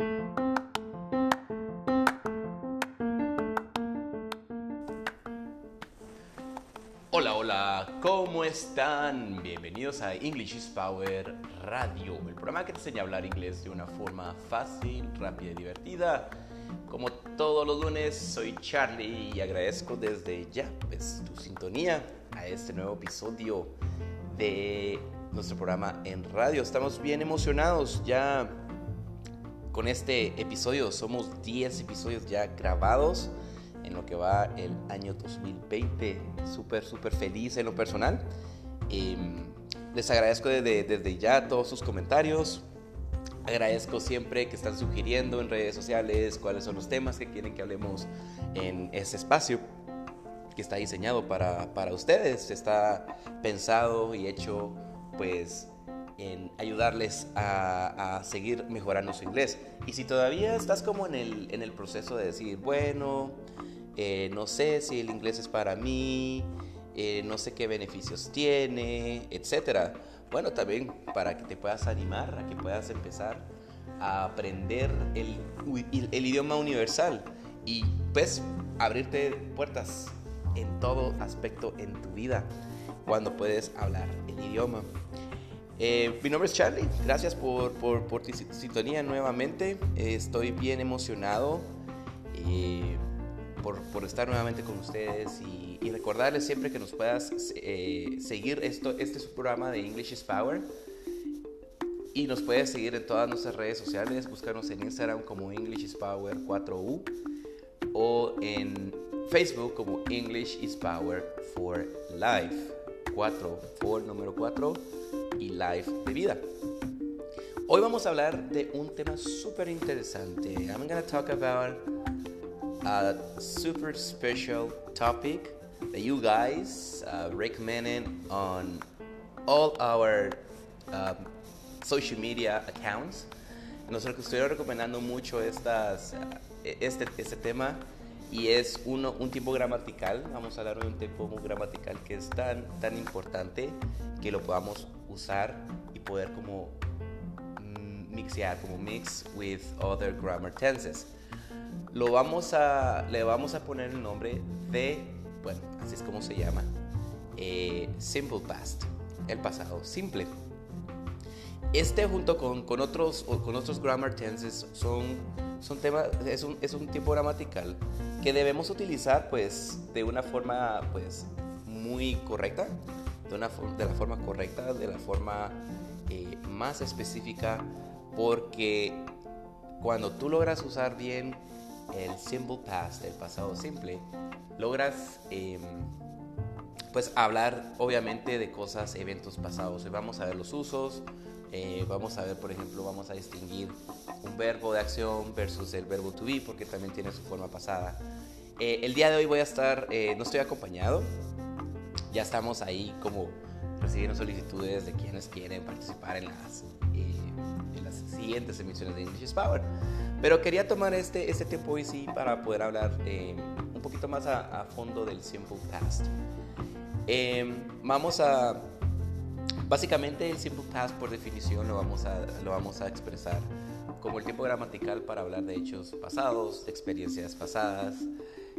Hola, hola, ¿cómo están? Bienvenidos a English is Power Radio, el programa que te enseña a hablar inglés de una forma fácil, rápida y divertida. Como todos los lunes, soy Charlie y agradezco desde ya pues, tu sintonía a este nuevo episodio de nuestro programa en radio. Estamos bien emocionados ya con este episodio. Somos 10 episodios ya grabados en lo que va el año 2020. Súper, súper feliz en lo personal. Em, les agradezco desde, desde ya todos sus comentarios. Agradezco siempre que están sugiriendo en redes sociales cuáles son los temas que quieren que hablemos en ese espacio que está diseñado para, para ustedes. Está pensado y hecho pues en ayudarles a, a, seguir mejorando su inglés. Y si todavía estás como en el, en el proceso de decir, bueno, eh, no sé si el inglés es para mí, eh, no sé qué beneficios tiene, etcétera. Bueno, también para que te puedas animar, a que puedas empezar a aprender el, el idioma universal y pues abrirte puertas en todo aspecto en tu vida cuando puedes hablar el idioma. Eh, mi nombre es Charlie, gracias por, tu sintonía nuevamente. Estoy bien emocionado. Eh, por, estar nuevamente con ustedes y, recordarles siempre que nos puedas eh, seguir este es un programa de English is Power y nos puedes seguir en todas nuestras redes sociales, búscanos en Instagram como English is Power 4U o en Facebook como English is Power for Life 4, for número 4 y Life de vida. Hoy vamos a hablar de un tema súper interesante. I'm gonna talk about a super special topic that you guys uh, recommended on all our um, social media accounts. Nosotros estoy recomendando mucho estas, este, este tema y es uno, un tipo gramatical. Vamos a hablar de un tipo gramatical que es tan, tan importante que lo podamos usar y poder como mm, mixear, como mix with other grammar tenses lo vamos a, le vamos a poner el nombre de, bueno, así es como se llama, eh, Simple Past, el pasado simple. Este junto con, con, otros, con otros grammar tenses son, son temas, es un, es un tipo gramatical que debemos utilizar pues de una forma pues muy correcta, de, una, de la forma correcta, de la forma eh, más específica, porque cuando tú logras usar bien el simple past, el pasado simple, logras eh, pues hablar obviamente de cosas, eventos pasados. Vamos a ver los usos, eh, vamos a ver, por ejemplo, vamos a distinguir un verbo de acción versus el verbo to be, porque también tiene su forma pasada. Eh, el día de hoy voy a estar, eh, no estoy acompañado, ya estamos ahí como recibiendo solicitudes de quienes quieren participar en las, en las siguientes emisiones de English Power. Pero quería tomar este, este tiempo hoy sí para poder hablar eh, un poquito más a, a, fondo del Simple Past. Eh, vamos a, básicamente el Simple Past por definición lo vamos a, lo vamos a expresar como el tiempo gramatical para hablar de hechos pasados, de experiencias pasadas,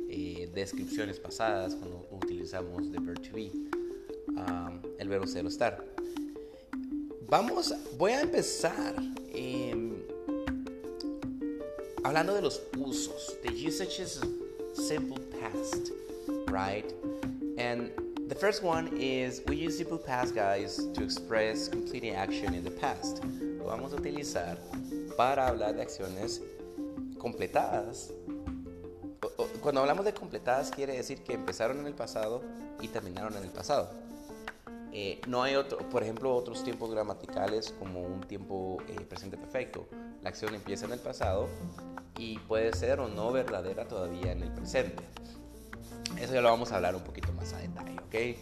eh, descripciones pasadas cuando utilizamos the verb to be, um, el verbo ser o estar. Vamos, voy a empezar. Eh, hablando de los usos, the usages of simple past, right? And the first one is we use simple past, guys, to express completing action in the past. Lo vamos a utilizar para hablar de acciones completadas. Cuando hablamos de completadas quiere decir que empezaron en el pasado y terminaron en el pasado. Eh, no hay otro, por ejemplo, otros tiempos gramaticales como un tiempo eh, presente perfecto. La acción empieza en el pasado y puede ser o no verdadera todavía en el presente. Eso ya lo vamos a hablar un poquito más a detalle, ¿ok?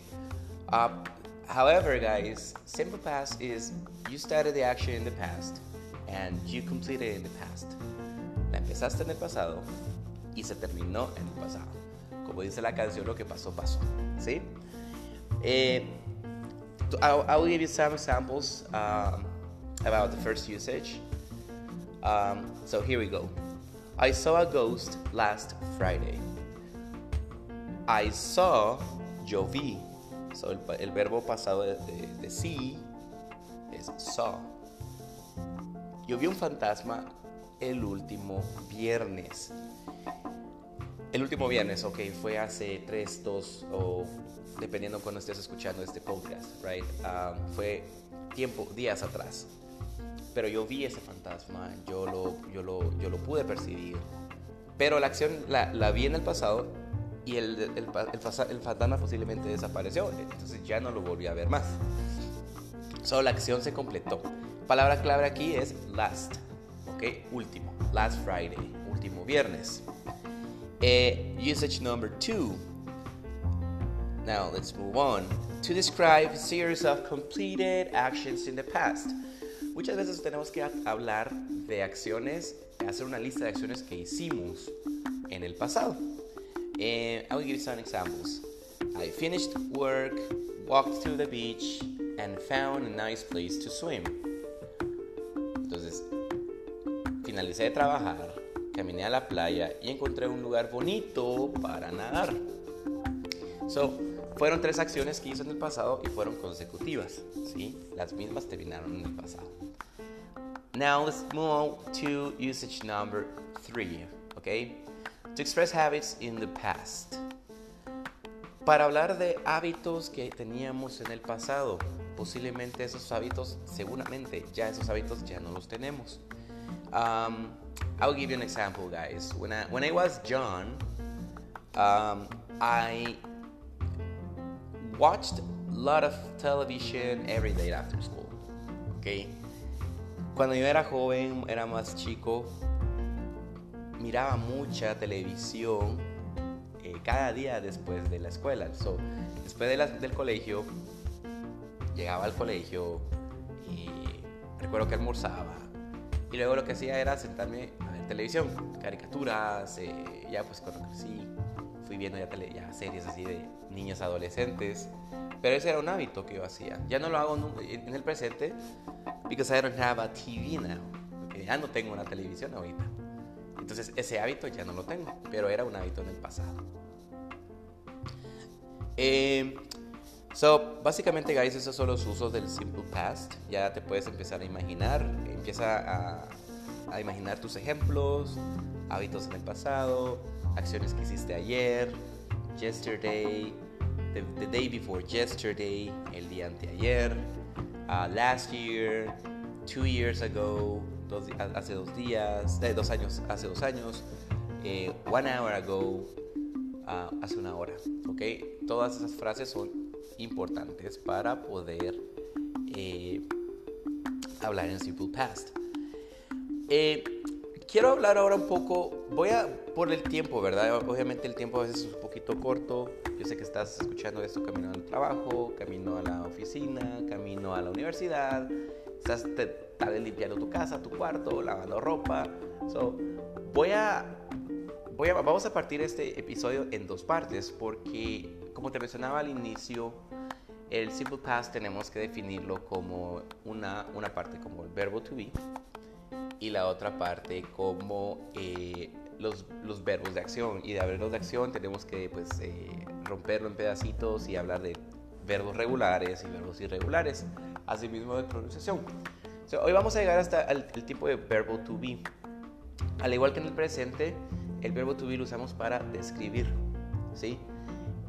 Uh, however, guys, simple past is you started the action in the past and you completed it in the past. La empezaste en el pasado y se terminó en el pasado. Como dice la canción, lo que pasó, pasó. ¿Sí? Eh, I will give you some examples um, about the first usage. Um, so here we go. I saw a ghost last Friday. I saw, yo vi. So el, el verbo pasado de, de, de es saw. Yo vi un fantasma el último viernes. El último viernes, ok, fue hace 3, 2 o dependiendo cuando estés escuchando este podcast, right? Um, fue tiempo, días atrás. Pero yo vi ese fantasma, yo lo, yo lo, yo lo pude percibir. Pero la acción la, la vi en el pasado y el, el, el, el, fantasma posiblemente desapareció. Entonces ya no lo volví a ver más. Solo la acción se completó. Palabra clave aquí es last. Ok, último. Last Friday, último viernes. Uh, usage number two. Now let's move on. To describe a series of completed actions in the past. Muchas veces tenemos que hablar de acciones, hacer una lista de acciones que hicimos en el pasado. Uh, I'll give you some examples. I finished work, walked to the beach, and found a nice place to swim. Entonces, finalicé de trabajar, caminé a la playa y encontré un lugar bonito para nadar. So, fueron tres acciones que hizo en el pasado y fueron consecutivas, ¿sí? Las mismas terminaron en el pasado. Now let's move on to usage number three, okay? To express habits in the past. Para hablar de hábitos que teníamos en el pasado, posiblemente esos hábitos, seguramente ya esos hábitos ya no los tenemos. Um, I'll give you an example, guys. When I when I was young, um, I watched a lot of television every day after school. Okay. Cuando yo era joven, era más chico, miraba mucha televisión eh, cada día después de la escuela. So, después de la, del colegio, llegaba al colegio y recuerdo que almorzaba. Y luego lo que hacía era sentarme a ver televisión, caricaturas, eh, ya pues cuando crecí fui viendo ya, tele, ya, series así de niños adolescentes. Pero ese era un hábito que yo hacía. Ya no lo hago en el presente because I don't have a TV now. Porque ya no tengo una televisión ahorita. Entonces ese hábito ya no lo tengo, pero era un hábito en el pasado. Eh, So, básicamente, guys, esos son los usos del simple past. Ya te puedes empezar a imaginar. Empieza a, imaginar tus ejemplos, hábitos en el pasado, acciones que hiciste ayer, yesterday, the, day before yesterday, el día anteayer, uh, last year, two years ago, hace dos días, eh, dos años, hace dos años, eh, one hour ago, uh, hace una hora. ¿Ok? Todas esas frases son importantes para poder eh, hablar en Simple Past. Eh, quiero hablar ahora un poco, voy a, por el tiempo, ¿verdad? Obviamente el tiempo a veces es un poquito corto. Yo sé que estás escuchando esto camino al trabajo, camino a la oficina, camino a la universidad, estás tal vez limpiando tu casa, tu cuarto, lavando ropa. So, voy a, voy a, vamos a partir este episodio en dos partes porque, como te mencionaba al inicio, el simple past tenemos que definirlo como una, una parte como el verbo to be y la otra parte como eh, los, los, verbos de acción. Y de verbos de acción tenemos que pues, eh, romperlo en pedacitos y hablar de verbos regulares y verbos irregulares, asimismo de pronunciación. hoy vamos a llegar hasta el, el, tipo de verbo to be. Al igual que en el presente, el verbo to be lo usamos para describir. ¿sí?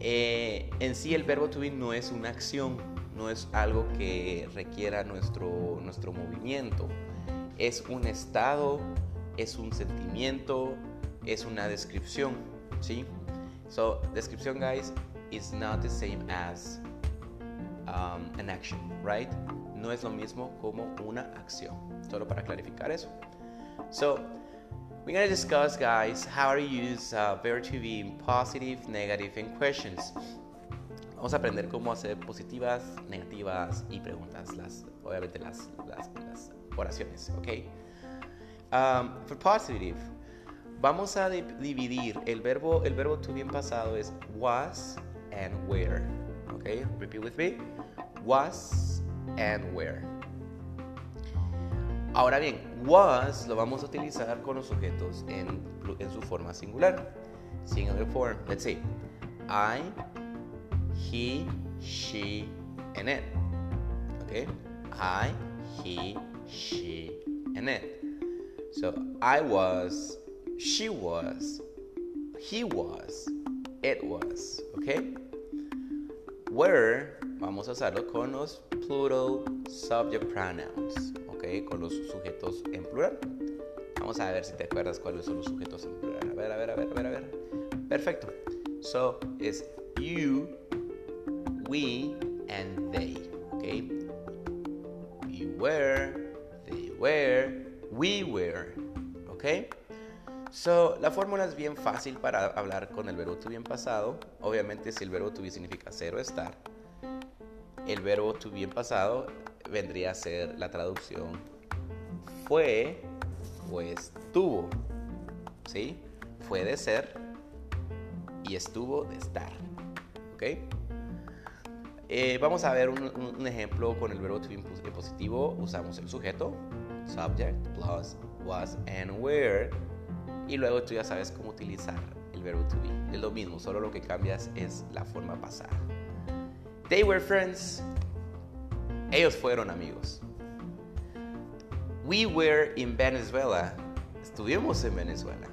Eh, en sí el verbo to be no es una acción, no es algo que requiera nuestro, nuestro movimiento. Es un estado, es un sentimiento, es una descripción, ¿sí? So, descripción, guys, is not the same as um, an action, right? No es lo mismo como una acción. Solo para clarificar eso. So, We're to discuss, guys, how to use uh, verb to be in positive, negative, and questions. Vamos a aprender cómo hacer positivas, negativas y preguntas, las, obviamente las, las, las oraciones, ¿ok? Um, for positive, vamos a dividir el verbo, el verbo to be en pasado es was and where, ¿ok? Repeat with me. Was and where. Ahora bien, was lo vamos a utilizar con los sujetos en, su forma singular. Singular form. Let's see. I, he, she, and it. Okay? I, he, she, and it. So I was, she was, he was, it was. Okay? Were, vamos a usarlo con los plural subject pronouns. Con los sujetos en plural. Vamos a ver si te acuerdas cuáles son los sujetos en plural. A ver, a ver, a ver, a ver. Perfecto. So it's you, we, and they. Okay? You were, they were, we were. Okay? So, la fórmula es bien fácil para hablar con el verbo to be en pasado. Obviamente, si el verbo to be significa ser o estar, el verbo to be en pasado vendría a ser la traducción fue o estuvo. ¿Sí? Fue de ser y estuvo de estar. ¿Ok? Eh, vamos a ver un, un, ejemplo con el verbo to be positivo. Usamos el sujeto, subject, plus, was, and where. Y luego tú ya sabes cómo utilizar el verbo to be. Es lo mismo, solo lo que cambias es la forma pasada. They were friends. Ellos fueron amigos. We were in Venezuela. Estuvimos en Venezuela.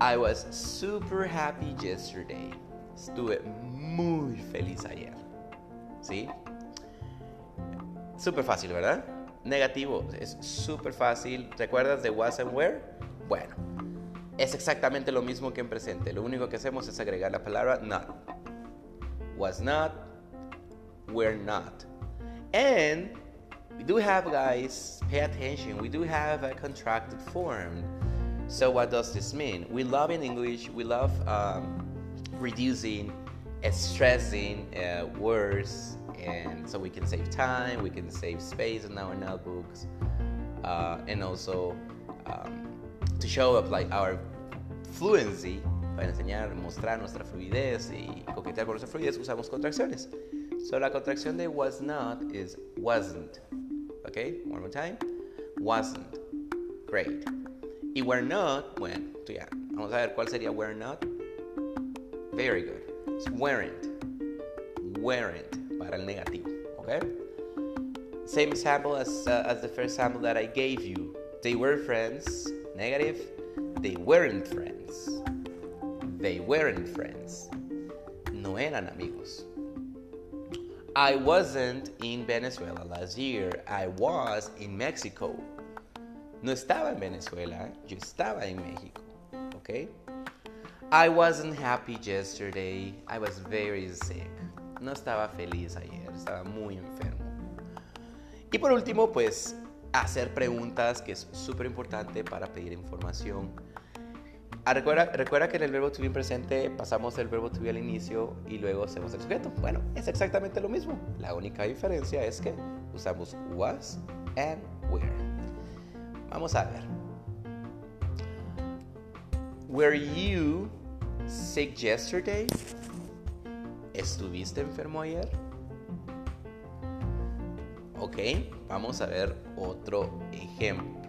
I was super happy yesterday. Estuve muy feliz ayer. ¿Sí? Súper fácil, ¿verdad? Negativo, es súper fácil. ¿Recuerdas de was and where? Bueno, es exactamente lo mismo que en presente. Lo único que hacemos es agregar la palabra not. Was not, were not. And we do have, guys, pay attention, we do have a contracted form. So what does this mean? We love in English, we love um, reducing, stressing uh, words, and so we can save time, we can save space in our notebooks, uh, and also um, to show up like our fluency, para enseñar, mostrar nuestra fluidez y coquetear con nuestra fluidez, usamos contracciones. So la contracción de was not is wasn't. Okay, one more time. Wasn't. Great. Y were not, bueno, ya. Vamos a ver cuál sería were not. Very good. It's weren't. Weren't para el negativo. Okay? Same example as, uh, as the first example that I gave you. They were friends. Negative. They weren't friends. They weren't friends. No eran amigos. I wasn't in Venezuela last year. I was in Mexico. No estaba en Venezuela, yo estaba en México. ¿Ok? I wasn't happy yesterday. I was very sick. No estaba feliz ayer, estaba muy enfermo. Y por último, pues hacer preguntas, que es súper importante para pedir información. Ah, recuerda, que en el verbo to be presente pasamos el verbo to be al inicio y luego hacemos el sujeto. Bueno, es exactamente lo mismo. La única diferencia es que usamos was and were. Vamos a ver. Were you sick yesterday? ¿Estuviste enfermo ayer? Ok, vamos a ver otro ejemplo.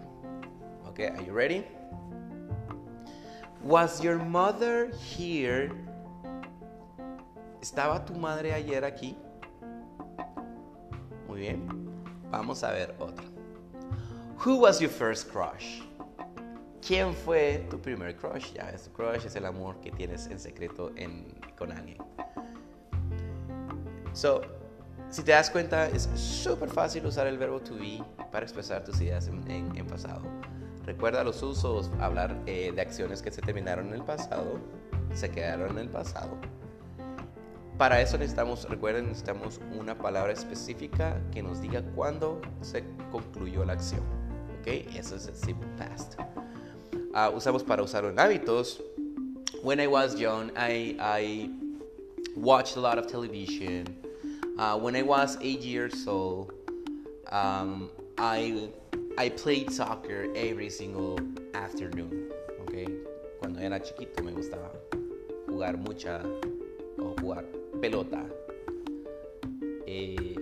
Ok, are you ready? Was your mother here? ¿Estaba tu madre ayer aquí? Muy bien. Vamos a ver otro. Who was your first crush? ¿Quién fue tu primer crush? Ya tu crush es el amor que tienes en secreto con alguien. So, si te das cuenta, es súper fácil usar el verbo to be para expresar tus ideas en, pasado. Recuerda los usos, hablar eh, de acciones que se terminaron en el pasado, se quedaron en el pasado. Para eso necesitamos, recuerden, necesitamos una palabra específica que nos diga cuándo se concluyó la acción. Eso es el simple past. Uh, usamos para usarlo en hábitos. When I was young, I, I watched a lot of television. Uh, when I was eight years old, um, I, I played soccer every single afternoon. Okay? Cuando era chiquito me gustaba jugar mucha o jugar pelota eh,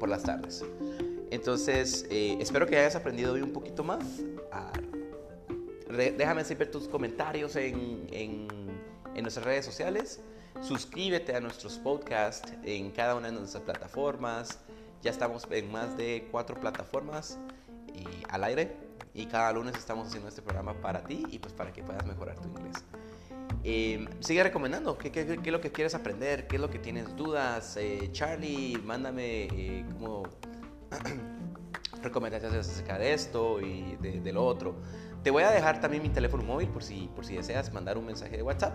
por las tardes. Entonces, eh, espero que hayas aprendido hoy un poquito más. Ah, déjame siempre tus comentarios en, en, en, nuestras redes sociales. Suscríbete a nuestros podcasts en cada una de nuestras plataformas. Ya estamos en más de cuatro plataformas al aire. Y cada lunes estamos haciendo este programa para ti y pues para que puedas mejorar tu inglés. Eh, sigue recomendando ¿qué, qué, qué, es lo que quieres aprender, qué es lo que tienes dudas. Eh, Charlie, mándame eh, como recomendaciones acerca de esto y de, de, lo otro. Te voy a dejar también mi teléfono móvil por si, por si deseas mandar un mensaje de WhatsApp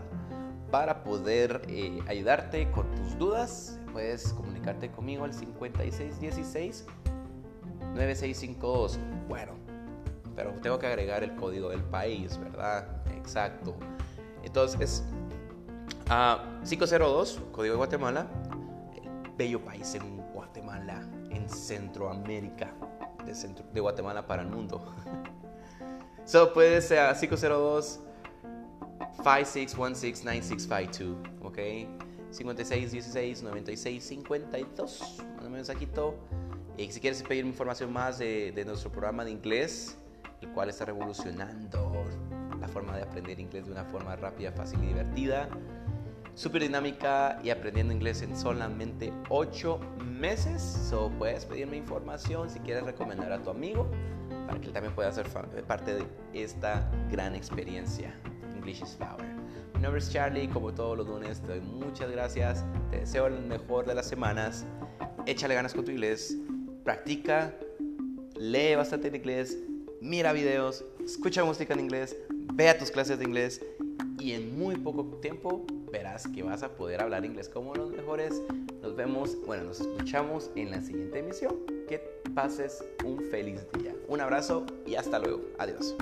para poder eh, ayudarte con tus dudas. Puedes comunicarte conmigo al 5616 9652. Bueno, pero tengo que agregar el código del país, ¿verdad? Exacto. Entonces, uh, 502, código de Guatemala, el bello país en Guatemala, en Centroamérica, de, centro, de Guatemala para el mundo. so, puede ser 502 5616 9652, ¿ok? 5616 9652, un mensajito. Y si quieres pedir información más de, de nuestro programa de inglés, el cual está revolucionando la forma de aprender inglés de una forma rápida, fácil y divertida, súper dinámica y aprendiendo inglés en solamente 8 meses. So, puedes pedirme información si quieres recomendar a tu amigo para que él también pueda ser parte de esta gran experiencia. English is Power. Mi nombre es Charlie, como todos los lunes, te doy muchas gracias, te deseo el mejor de las semanas, échale ganas con tu inglés, practica, lee bastante en inglés, mira videos, escucha música en inglés, ve a tus clases de inglés y en muy poco tiempo verás que vas a poder hablar inglés como los mejores. Nos vemos, bueno, nos escuchamos en la siguiente emisión. Que pases un feliz día. Un abrazo y hasta luego. Adiós.